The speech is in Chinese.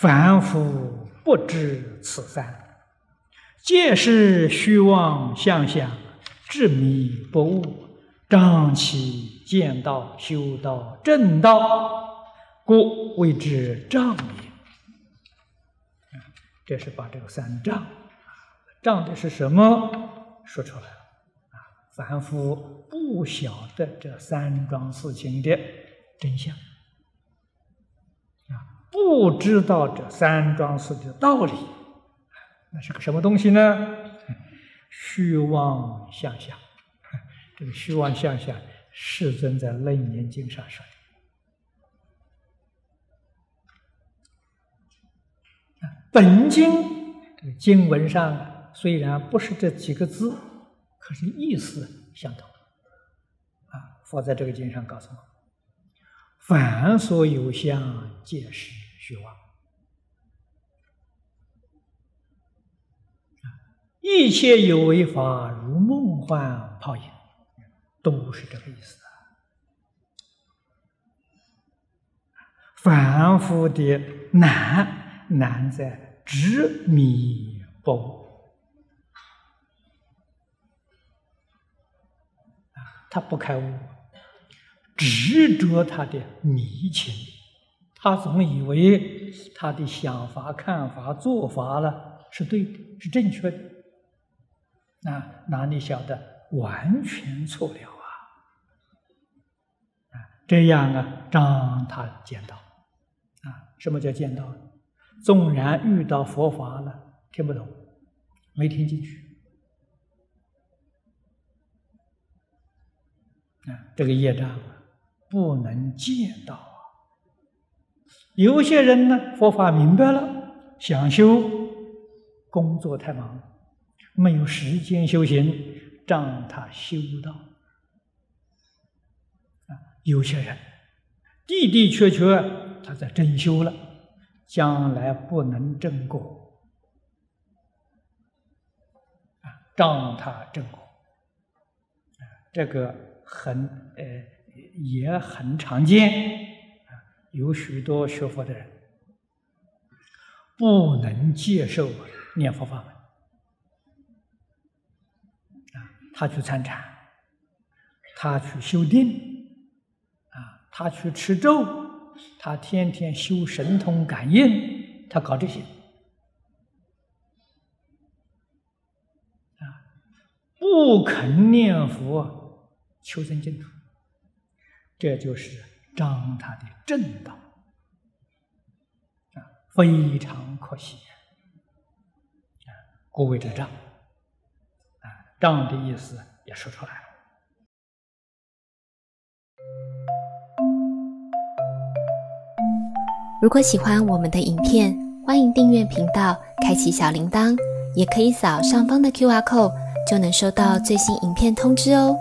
凡夫不知此三，皆是虚妄相想，执迷不悟，障其见道、修道、正道，故谓之障也。这是把这个三障，障的是什么？说出来了啊！凡夫不晓得这三桩事情的真相。不知道这三桩事的道理，那是个什么东西呢？虚妄相想。这个虚妄相想，世尊在《楞严经》上说的。本经这个经文上虽然不是这几个字，可是意思相同。啊，佛在这个经上告诉我。凡所有相，皆是虚妄。一切有为法，如梦幻泡影，都是这个意思。凡夫的难，难在执迷不悟。他不开悟。执着他的迷情，他总以为他的想法、看法、做法了是对的，是正确的。那哪里晓得完全错了啊？这样啊，让他见到啊，什么叫见到？纵然遇到佛法了，听不懂，没听进去啊，这个业障。不能见到！有些人呢，佛法明白了，想修，工作太忙，没有时间修行，让他修道。啊，有些人的的确确他在真修了，将来不能正果，啊，让他正果，这个很呃。也很常见，有许多学佛的人不能接受念佛法门啊，他去参禅，他去修定啊，他去吃咒，他天天修神通感应，他搞这些啊，不肯念佛求生净土。这就是障他的正道啊，非常可惜啊！各位之障啊，障的意思也说出来了。如果喜欢我们的影片，欢迎订阅频道，开启小铃铛，也可以扫上方的 Q R code，就能收到最新影片通知哦。